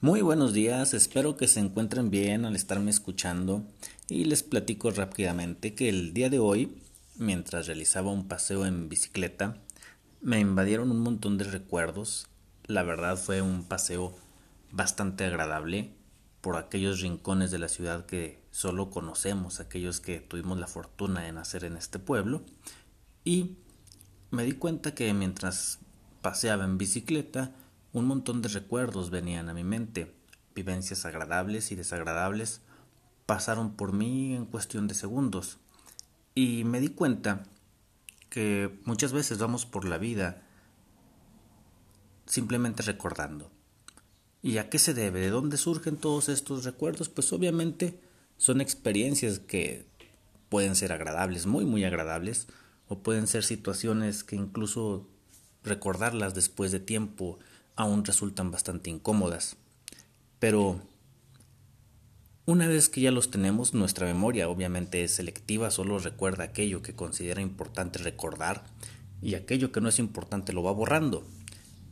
Muy buenos días, espero que se encuentren bien al estarme escuchando y les platico rápidamente que el día de hoy, mientras realizaba un paseo en bicicleta, me invadieron un montón de recuerdos. La verdad fue un paseo bastante agradable por aquellos rincones de la ciudad que solo conocemos, aquellos que tuvimos la fortuna de nacer en este pueblo y me di cuenta que mientras paseaba en bicicleta, un montón de recuerdos venían a mi mente, vivencias agradables y desagradables pasaron por mí en cuestión de segundos y me di cuenta que muchas veces vamos por la vida simplemente recordando. ¿Y a qué se debe? ¿De dónde surgen todos estos recuerdos? Pues obviamente son experiencias que pueden ser agradables, muy muy agradables, o pueden ser situaciones que incluso recordarlas después de tiempo aún resultan bastante incómodas. Pero una vez que ya los tenemos, nuestra memoria obviamente es selectiva, solo recuerda aquello que considera importante recordar y aquello que no es importante lo va borrando.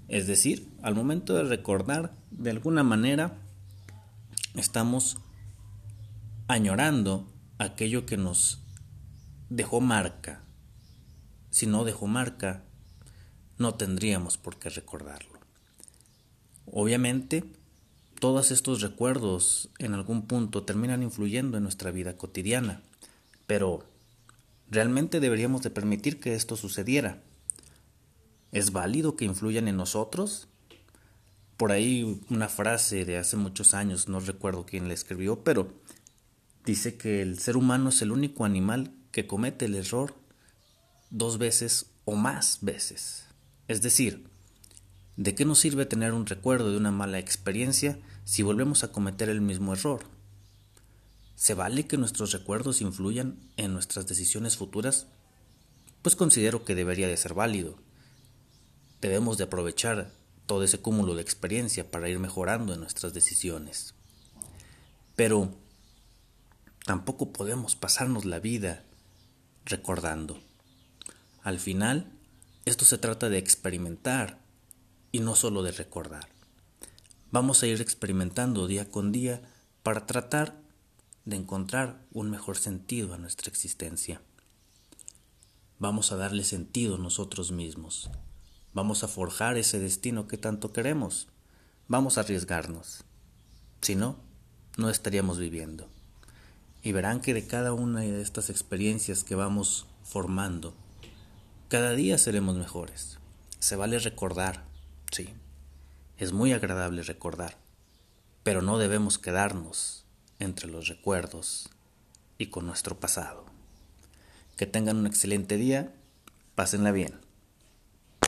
Es decir, al momento de recordar, de alguna manera, estamos añorando aquello que nos dejó marca. Si no dejó marca, no tendríamos por qué recordarlo. Obviamente, todos estos recuerdos en algún punto terminan influyendo en nuestra vida cotidiana, pero ¿realmente deberíamos de permitir que esto sucediera? ¿Es válido que influyan en nosotros? Por ahí una frase de hace muchos años, no recuerdo quién la escribió, pero dice que el ser humano es el único animal que comete el error dos veces o más veces. Es decir, ¿De qué nos sirve tener un recuerdo de una mala experiencia si volvemos a cometer el mismo error? ¿Se vale que nuestros recuerdos influyan en nuestras decisiones futuras? Pues considero que debería de ser válido. Debemos de aprovechar todo ese cúmulo de experiencia para ir mejorando en nuestras decisiones. Pero tampoco podemos pasarnos la vida recordando. Al final, esto se trata de experimentar y no solo de recordar. Vamos a ir experimentando día con día para tratar de encontrar un mejor sentido a nuestra existencia. Vamos a darle sentido nosotros mismos. Vamos a forjar ese destino que tanto queremos. Vamos a arriesgarnos. Si no, no estaríamos viviendo. Y verán que de cada una de estas experiencias que vamos formando, cada día seremos mejores. Se vale recordar, Sí, es muy agradable recordar, pero no debemos quedarnos entre los recuerdos y con nuestro pasado. Que tengan un excelente día, pásenla bien.